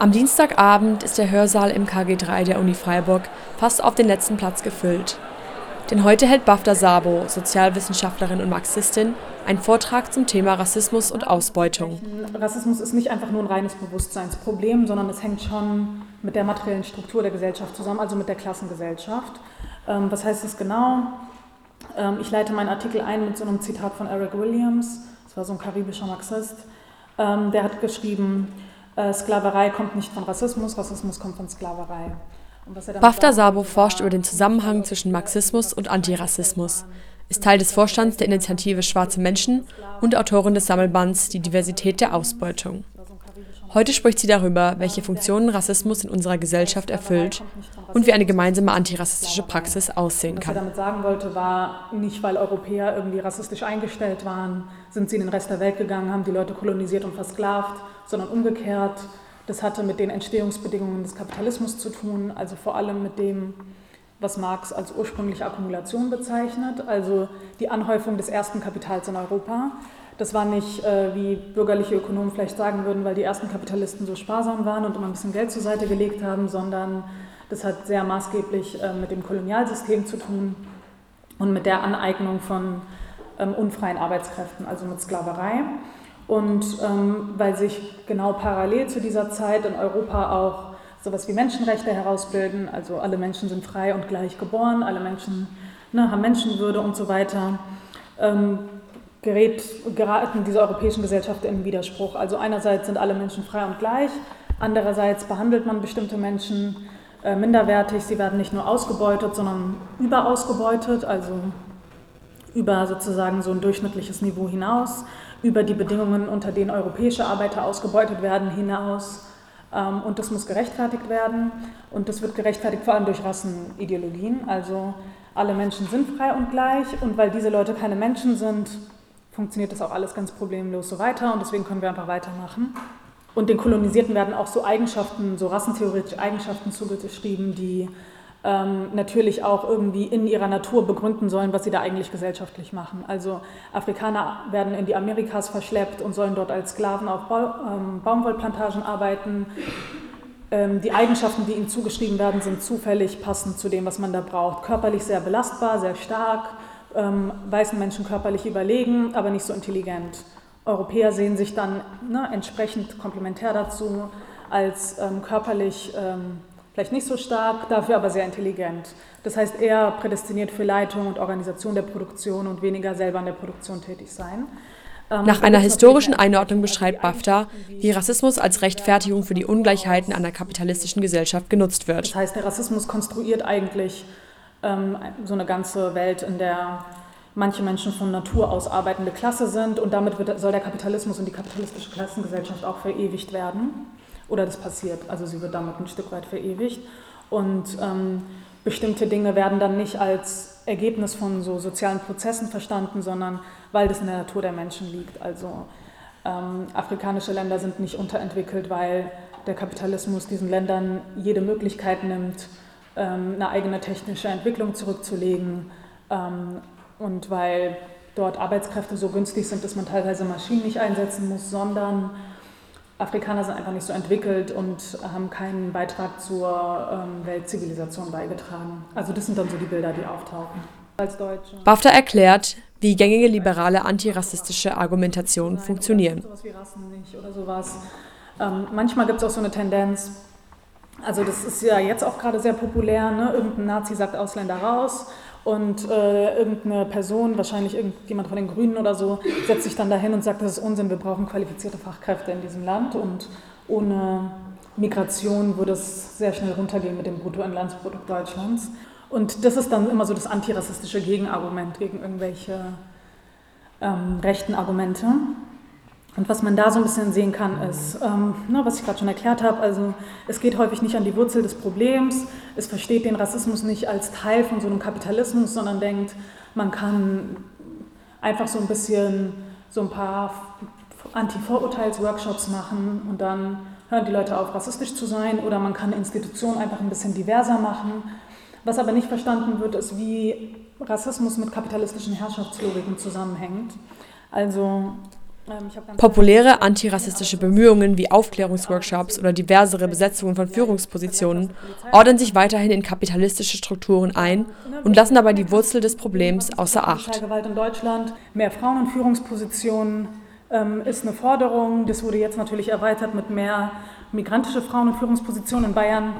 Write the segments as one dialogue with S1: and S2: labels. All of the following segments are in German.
S1: Am Dienstagabend ist der Hörsaal im KG3 der Uni Freiburg fast auf den letzten Platz gefüllt. Denn heute hält Bafta Sabo, Sozialwissenschaftlerin und Marxistin, einen Vortrag zum Thema Rassismus und Ausbeutung.
S2: Rassismus ist nicht einfach nur ein reines Bewusstseinsproblem, sondern es hängt schon mit der materiellen Struktur der Gesellschaft zusammen, also mit der Klassengesellschaft. Ähm, was heißt das genau? Ähm, ich leite meinen Artikel ein mit so einem Zitat von Eric Williams, das war so ein karibischer Marxist. Ähm, der hat geschrieben, äh, Sklaverei kommt nicht von Rassismus, Rassismus kommt von Sklaverei.
S1: Bafta Sabo forscht über den Zusammenhang zwischen Marxismus und Antirassismus, ist Teil des Vorstands der Initiative Schwarze Menschen und Autorin des Sammelbands Die Diversität der Ausbeutung. Heute spricht sie darüber, welche Funktionen Rassismus in unserer Gesellschaft erfüllt und wie eine gemeinsame antirassistische Praxis aussehen kann.
S2: Was sie damit sagen wollte, war nicht, weil Europäer irgendwie rassistisch eingestellt waren, sind sie in den Rest der Welt gegangen, haben die Leute kolonisiert und versklavt, sondern umgekehrt. Das hatte mit den Entstehungsbedingungen des Kapitalismus zu tun, also vor allem mit dem, was Marx als ursprüngliche Akkumulation bezeichnet, also die Anhäufung des ersten Kapitals in Europa. Das war nicht, äh, wie bürgerliche Ökonomen vielleicht sagen würden, weil die ersten Kapitalisten so sparsam waren und immer ein bisschen Geld zur Seite gelegt haben, sondern das hat sehr maßgeblich äh, mit dem Kolonialsystem zu tun und mit der Aneignung von ähm, unfreien Arbeitskräften, also mit Sklaverei. Und ähm, weil sich genau parallel zu dieser Zeit in Europa auch sowas wie Menschenrechte herausbilden, also alle Menschen sind frei und gleich geboren, alle Menschen ne, haben Menschenwürde und so weiter, ähm, gerät, geraten diese europäischen Gesellschaften in Widerspruch. Also einerseits sind alle Menschen frei und gleich, andererseits behandelt man bestimmte Menschen äh, minderwertig, sie werden nicht nur ausgebeutet, sondern überausgebeutet, also über sozusagen so ein durchschnittliches Niveau hinaus, über die Bedingungen, unter denen europäische Arbeiter ausgebeutet werden, hinaus. Ähm, und das muss gerechtfertigt werden. Und das wird gerechtfertigt vor allem durch Rassenideologien. Also alle Menschen sind frei und gleich. Und weil diese Leute keine Menschen sind, funktioniert das auch alles ganz problemlos so weiter. Und deswegen können wir einfach weitermachen. Und den Kolonisierten werden auch so Eigenschaften, so rassentheoretische Eigenschaften zugeschrieben, die ähm, natürlich auch irgendwie in ihrer Natur begründen sollen, was sie da eigentlich gesellschaftlich machen. Also Afrikaner werden in die Amerikas verschleppt und sollen dort als Sklaven auf ba ähm, Baumwollplantagen arbeiten. Ähm, die Eigenschaften, die ihnen zugeschrieben werden, sind zufällig passend zu dem, was man da braucht. Körperlich sehr belastbar, sehr stark, ähm, weißen Menschen körperlich überlegen, aber nicht so intelligent. Europäer sehen sich dann ne, entsprechend komplementär dazu als ähm, körperlich ähm, vielleicht nicht so stark, dafür aber sehr intelligent. Das heißt, eher prädestiniert für Leitung und Organisation der Produktion und weniger selber an der Produktion tätig sein.
S1: Ähm, Nach einer historischen Einordnung beschreibt BAFTA, wie Rassismus als Rechtfertigung für die Ungleichheiten einer kapitalistischen Gesellschaft genutzt wird.
S2: Das heißt, der Rassismus konstruiert eigentlich so eine ganze Welt, in der manche Menschen von Natur aus arbeitende Klasse sind und damit wird, soll der Kapitalismus und die kapitalistische Klassengesellschaft auch verewigt werden. Oder das passiert, also sie wird damit ein Stück weit verewigt. Und ähm, bestimmte Dinge werden dann nicht als Ergebnis von so sozialen Prozessen verstanden, sondern weil das in der Natur der Menschen liegt. Also ähm, afrikanische Länder sind nicht unterentwickelt, weil der Kapitalismus diesen Ländern jede Möglichkeit nimmt, ähm, eine eigene technische Entwicklung zurückzulegen ähm, und weil dort Arbeitskräfte so günstig sind, dass man teilweise Maschinen nicht einsetzen muss, sondern Afrikaner sind einfach nicht so entwickelt und haben keinen Beitrag zur ähm, Weltzivilisation beigetragen. Also das sind dann so die Bilder, die auftauchen.
S1: Als Deutsche. BAFTA erklärt, wie gängige liberale antirassistische Argumentationen funktionieren.
S2: Sowas wie Rassen nicht oder sowas. Ähm, manchmal gibt es auch so eine Tendenz, also das ist ja jetzt auch gerade sehr populär, ne? irgendein Nazi sagt Ausländer raus und äh, irgendeine Person, wahrscheinlich irgendjemand von den Grünen oder so, setzt sich dann dahin und sagt, das ist Unsinn, wir brauchen qualifizierte Fachkräfte in diesem Land und ohne Migration würde es sehr schnell runtergehen mit dem Bruttoinlandsprodukt Deutschlands. Und das ist dann immer so das antirassistische Gegenargument gegen irgendwelche ähm, rechten Argumente. Und was man da so ein bisschen sehen kann, ist, ähm, ne, was ich gerade schon erklärt habe, also es geht häufig nicht an die Wurzel des Problems, es versteht den Rassismus nicht als Teil von so einem Kapitalismus, sondern denkt, man kann einfach so ein bisschen so ein paar Anti-Vorurteils-Workshops machen und dann hören die Leute auf, rassistisch zu sein oder man kann Institutionen einfach ein bisschen diverser machen. Was aber nicht verstanden wird, ist, wie Rassismus mit kapitalistischen Herrschaftslogiken zusammenhängt. Also
S1: Populäre antirassistische Bemühungen wie Aufklärungsworkshops oder diversere Besetzungen von Führungspositionen ordnen sich weiterhin in kapitalistische Strukturen ein und lassen dabei die Wurzel des Problems außer Acht.
S2: Gewalt in Deutschland, mehr Frauen in Führungspositionen ähm, ist eine Forderung. Das wurde jetzt natürlich erweitert mit mehr migrantische Frauen in Führungspositionen. In Bayern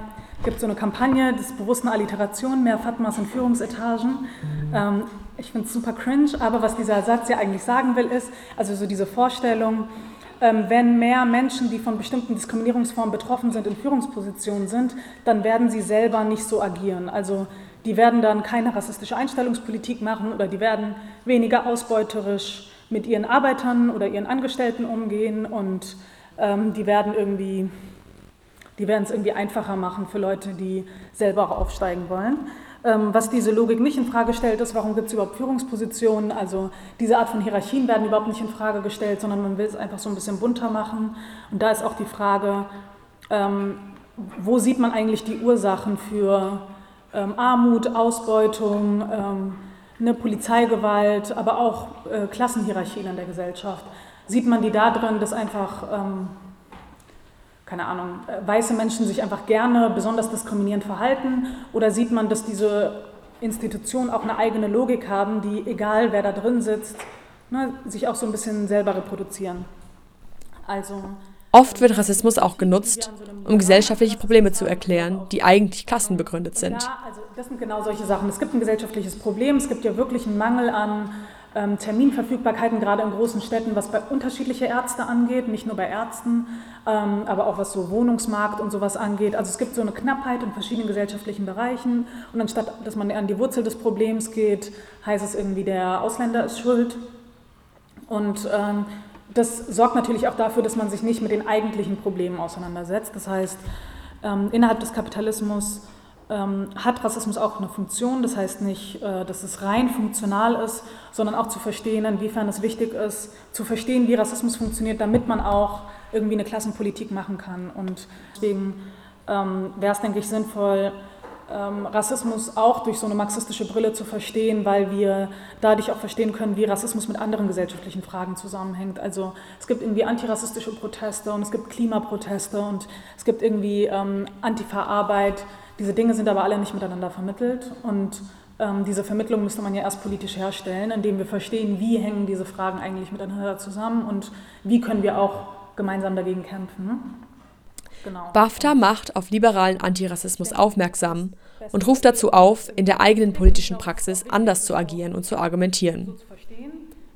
S2: gibt es so eine Kampagne des bewussten Alliteration, mehr Fatmas in Führungsetagen. Ähm, ich finde es super cringe, aber was dieser Satz ja eigentlich sagen will, ist, also so diese Vorstellung, ähm, wenn mehr Menschen, die von bestimmten Diskriminierungsformen betroffen sind, in Führungspositionen sind, dann werden sie selber nicht so agieren. Also die werden dann keine rassistische Einstellungspolitik machen oder die werden weniger ausbeuterisch mit ihren Arbeitern oder ihren Angestellten umgehen und ähm, die werden irgendwie, die werden es irgendwie einfacher machen für Leute, die selber auch aufsteigen wollen. Ähm, was diese Logik nicht in Frage stellt, ist, warum gibt es überhaupt Führungspositionen? Also diese Art von Hierarchien werden überhaupt nicht in Frage gestellt, sondern man will es einfach so ein bisschen bunter machen. Und da ist auch die Frage, ähm, wo sieht man eigentlich die Ursachen für ähm, Armut, Ausbeutung, eine Polizeigewalt, aber auch äh, Klassenhierarchien in der Gesellschaft? Sieht man die da drin, dass einfach keine Ahnung, äh, weiße Menschen sich einfach gerne besonders diskriminierend verhalten? Oder sieht man, dass diese Institutionen auch eine eigene Logik haben, die, egal wer da drin sitzt, ne, sich auch so ein bisschen selber reproduzieren?
S1: Also. Oft wird Rassismus auch genutzt, um gesellschaftliche Probleme zu erklären, die eigentlich klassenbegründet sind.
S2: Ja, also das sind genau solche Sachen. Es gibt ein gesellschaftliches Problem, es gibt ja wirklich einen Mangel an Terminverfügbarkeiten, gerade in großen Städten, was bei unterschiedliche Ärzte angeht, nicht nur bei Ärzten, ähm, aber auch was so Wohnungsmarkt und sowas angeht. Also es gibt so eine Knappheit in verschiedenen gesellschaftlichen Bereichen und anstatt, dass man an die Wurzel des Problems geht, heißt es irgendwie, der Ausländer ist schuld. Und ähm, das sorgt natürlich auch dafür, dass man sich nicht mit den eigentlichen Problemen auseinandersetzt. Das heißt, ähm, innerhalb des Kapitalismus ähm, hat Rassismus auch eine Funktion. Das heißt nicht, äh, dass es rein funktional ist, sondern auch zu verstehen, inwiefern es wichtig ist, zu verstehen, wie Rassismus funktioniert, damit man auch irgendwie eine Klassenpolitik machen kann. Und deswegen ähm, wäre es, denke ich, sinnvoll, ähm, Rassismus auch durch so eine marxistische Brille zu verstehen, weil wir dadurch auch verstehen können, wie Rassismus mit anderen gesellschaftlichen Fragen zusammenhängt. Also es gibt irgendwie antirassistische Proteste und es gibt Klimaproteste und es gibt irgendwie ähm, Antifa-Arbeit, diese Dinge sind aber alle nicht miteinander vermittelt und ähm, diese Vermittlung müsste man ja erst politisch herstellen, indem wir verstehen, wie hängen diese Fragen eigentlich miteinander zusammen und wie können wir auch gemeinsam dagegen kämpfen.
S1: Genau. BAFTA macht auf liberalen Antirassismus aufmerksam und ruft dazu auf, in der eigenen politischen Praxis anders zu agieren und zu argumentieren.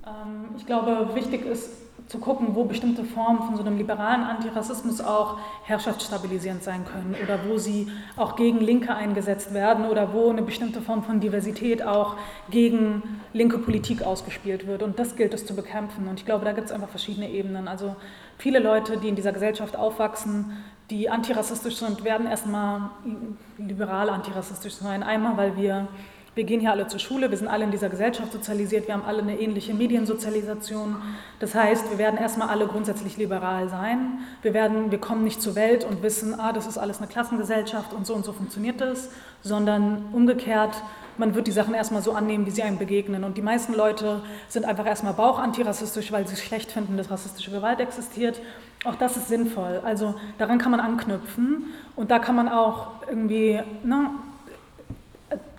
S2: Ähm, ich glaube, wichtig ist zu gucken, wo bestimmte Formen von so einem liberalen Antirassismus auch herrschaftsstabilisierend sein können oder wo sie auch gegen Linke eingesetzt werden oder wo eine bestimmte Form von Diversität auch gegen linke Politik ausgespielt wird. Und das gilt es zu bekämpfen. Und ich glaube, da gibt es einfach verschiedene Ebenen. Also viele Leute, die in dieser Gesellschaft aufwachsen, die antirassistisch sind, werden erstmal liberal antirassistisch sein. Einmal, weil wir wir gehen hier alle zur Schule, wir sind alle in dieser Gesellschaft sozialisiert, wir haben alle eine ähnliche Mediensozialisation. Das heißt, wir werden erstmal alle grundsätzlich liberal sein. Wir, werden, wir kommen nicht zur Welt und wissen, ah, das ist alles eine Klassengesellschaft und so und so funktioniert das, sondern umgekehrt, man wird die Sachen erstmal so annehmen, wie sie einem begegnen. Und die meisten Leute sind einfach erstmal bauchantirassistisch, weil sie es schlecht finden, dass rassistische Gewalt existiert. Auch das ist sinnvoll. Also daran kann man anknüpfen und da kann man auch irgendwie ne,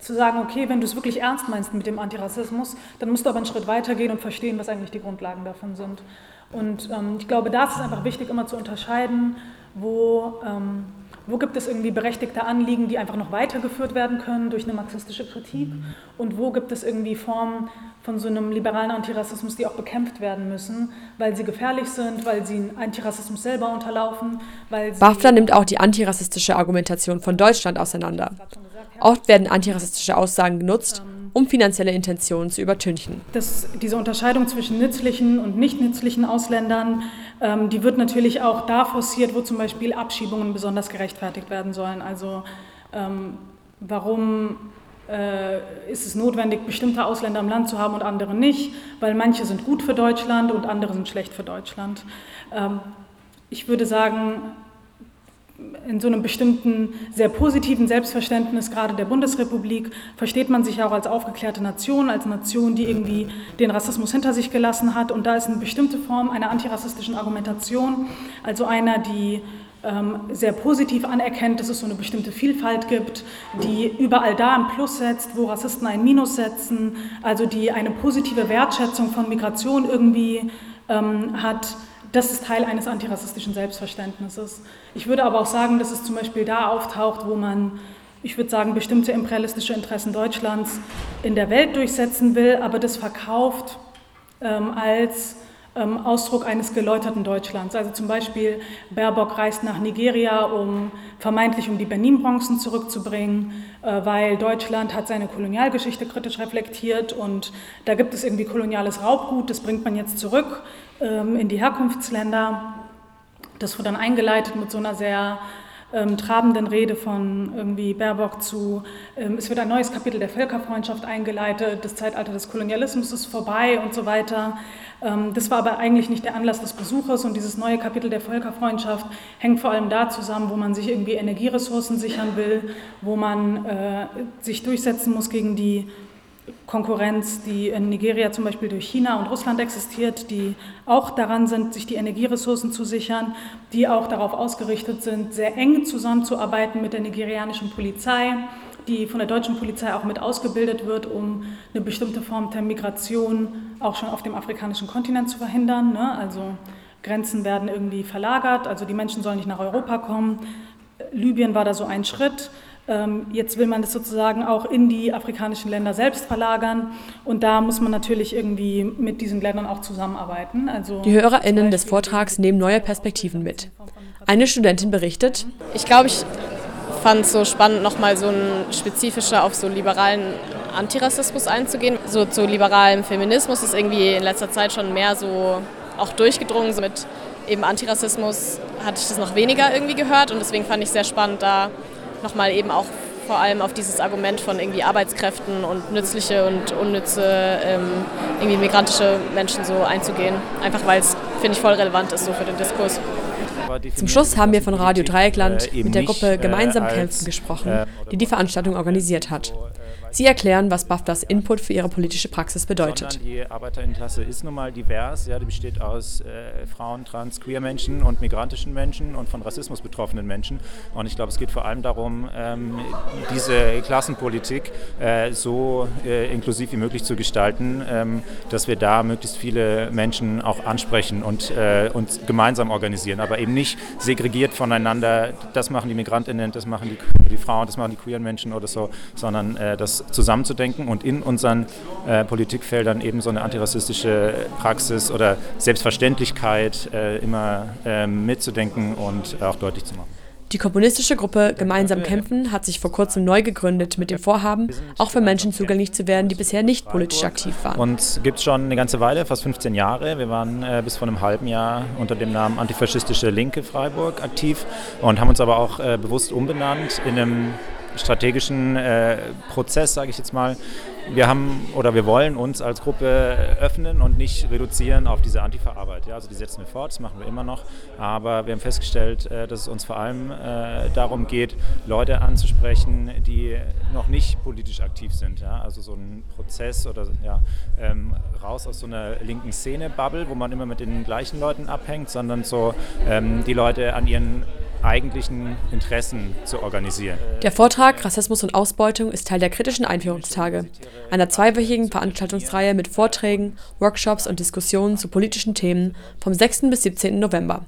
S2: zu sagen, okay, wenn du es wirklich ernst meinst mit dem Antirassismus, dann musst du aber einen Schritt weiter gehen und verstehen, was eigentlich die Grundlagen davon sind. Und ähm, ich glaube, da ist es einfach wichtig, immer zu unterscheiden, wo, ähm, wo gibt es irgendwie berechtigte Anliegen, die einfach noch weitergeführt werden können durch eine marxistische Kritik und wo gibt es irgendwie Formen von so einem liberalen Antirassismus, die auch bekämpft werden müssen, weil sie gefährlich sind, weil sie Antirassismus selber unterlaufen. Weil
S1: BAFTA nimmt auch die antirassistische Argumentation von Deutschland auseinander. Oft werden antirassistische Aussagen genutzt, um finanzielle Intentionen zu übertünchen.
S2: Das, diese Unterscheidung zwischen nützlichen und nicht nützlichen Ausländern, ähm, die wird natürlich auch da forciert, wo zum Beispiel Abschiebungen besonders gerechtfertigt werden sollen. Also ähm, warum äh, ist es notwendig, bestimmte Ausländer im Land zu haben und andere nicht, weil manche sind gut für Deutschland und andere sind schlecht für Deutschland. Ähm, ich würde sagen, in so einem bestimmten sehr positiven Selbstverständnis gerade der Bundesrepublik versteht man sich ja auch als aufgeklärte Nation, als Nation, die irgendwie den Rassismus hinter sich gelassen hat. Und da ist eine bestimmte Form einer antirassistischen Argumentation, also einer, die ähm, sehr positiv anerkennt, dass es so eine bestimmte Vielfalt gibt, die überall da ein Plus setzt, wo Rassisten ein Minus setzen, also die eine positive Wertschätzung von Migration irgendwie ähm, hat das ist Teil eines antirassistischen Selbstverständnisses. Ich würde aber auch sagen, dass es zum Beispiel da auftaucht, wo man, ich würde sagen, bestimmte imperialistische Interessen Deutschlands in der Welt durchsetzen will, aber das verkauft ähm, als ähm, Ausdruck eines geläuterten Deutschlands. Also zum Beispiel Baerbock reist nach Nigeria, um vermeintlich um die Benin-Bronzen zurückzubringen, äh, weil Deutschland hat seine Kolonialgeschichte kritisch reflektiert und da gibt es irgendwie koloniales Raubgut, das bringt man jetzt zurück ähm, in die Herkunftsländer. Das wurde dann eingeleitet mit so einer sehr ähm, trabenden Rede von irgendwie Baerbock zu, ähm, es wird ein neues Kapitel der Völkerfreundschaft eingeleitet, das Zeitalter des Kolonialismus ist vorbei und so weiter. Ähm, das war aber eigentlich nicht der Anlass des Besuchers und dieses neue Kapitel der Völkerfreundschaft hängt vor allem da zusammen, wo man sich irgendwie Energieressourcen sichern will, wo man äh, sich durchsetzen muss gegen die Konkurrenz, die in Nigeria zum Beispiel durch China und Russland existiert, die auch daran sind, sich die Energieressourcen zu sichern, die auch darauf ausgerichtet sind, sehr eng zusammenzuarbeiten mit der nigerianischen Polizei, die von der deutschen Polizei auch mit ausgebildet wird, um eine bestimmte Form der Migration auch schon auf dem afrikanischen Kontinent zu verhindern. Ne? Also Grenzen werden irgendwie verlagert, also die Menschen sollen nicht nach Europa kommen. Libyen war da so ein Schritt. Ähm, jetzt will man das sozusagen auch in die afrikanischen Länder selbst verlagern und da muss man natürlich irgendwie mit diesen Ländern auch zusammenarbeiten.
S1: Also die HörerInnen des Vortrags nehmen neue Perspektiven mit. Eine Studentin berichtet:
S3: Ich glaube, ich fand es so spannend, nochmal so ein spezifischer auf so liberalen Antirassismus einzugehen. So zu liberalem Feminismus ist irgendwie in letzter Zeit schon mehr so auch durchgedrungen. So mit eben Antirassismus hatte ich das noch weniger irgendwie gehört und deswegen fand ich sehr spannend, da nochmal eben auch vor allem auf dieses Argument von irgendwie Arbeitskräften und nützliche und unnütze ähm, irgendwie migrantische Menschen so einzugehen. Einfach weil es, finde ich, voll relevant ist so für den Diskurs.
S1: Zum Schluss haben wir von Radio Dreieckland äh, mit der Gruppe äh, Gemeinsam Kämpfen gesprochen, äh, die die Veranstaltung organisiert hat. Sie erklären, was BAFTAs Input für ihre politische Praxis bedeutet.
S4: Die Arbeiterinnenklasse ist nun mal divers. Ja, die besteht aus äh, Frauen, Trans, Queer Menschen und migrantischen Menschen und von Rassismus betroffenen Menschen. Und ich glaube, es geht vor allem darum, ähm, diese Klassenpolitik äh, so äh, inklusiv wie möglich zu gestalten, ähm, dass wir da möglichst viele Menschen auch ansprechen und äh, uns gemeinsam organisieren, aber eben nicht segregiert voneinander. Das machen die Migrantinnen, das machen die, die Frauen, das machen die queeren Menschen oder so, sondern äh, das zusammenzudenken und in unseren äh, Politikfeldern eben so eine antirassistische Praxis oder Selbstverständlichkeit äh, immer äh, mitzudenken und auch deutlich zu machen.
S1: Die kommunistische Gruppe Gemeinsam kämpfen hat sich vor kurzem neu gegründet mit dem Vorhaben, auch für Menschen zugänglich zu werden, die bisher nicht politisch aktiv waren.
S4: Und gibt es schon eine ganze Weile, fast 15 Jahre. Wir waren äh, bis vor einem halben Jahr unter dem Namen Antifaschistische Linke Freiburg aktiv und haben uns aber auch äh, bewusst umbenannt in einem strategischen äh, Prozess, sage ich jetzt mal. Wir haben oder wir wollen uns als Gruppe öffnen und nicht reduzieren auf diese Antifa-Arbeit. Ja, also die setzen wir fort, das machen wir immer noch. Aber wir haben festgestellt, äh, dass es uns vor allem äh, darum geht, Leute anzusprechen, die noch nicht politisch aktiv sind. Ja? Also so ein Prozess oder ja, ähm, raus aus so einer linken Szene-Bubble, wo man immer mit den gleichen Leuten abhängt, sondern so ähm, die Leute an ihren eigentlichen Interessen zu organisieren.
S1: Der Vortrag Rassismus und Ausbeutung ist Teil der kritischen Einführungstage, einer zweiwöchigen Veranstaltungsreihe mit Vorträgen, Workshops und Diskussionen zu politischen Themen vom 6. bis 17. November.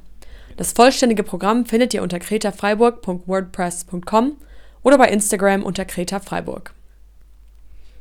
S1: Das vollständige Programm findet ihr unter kretafreiburg.wordpress.com oder bei Instagram unter Kreta Freiburg.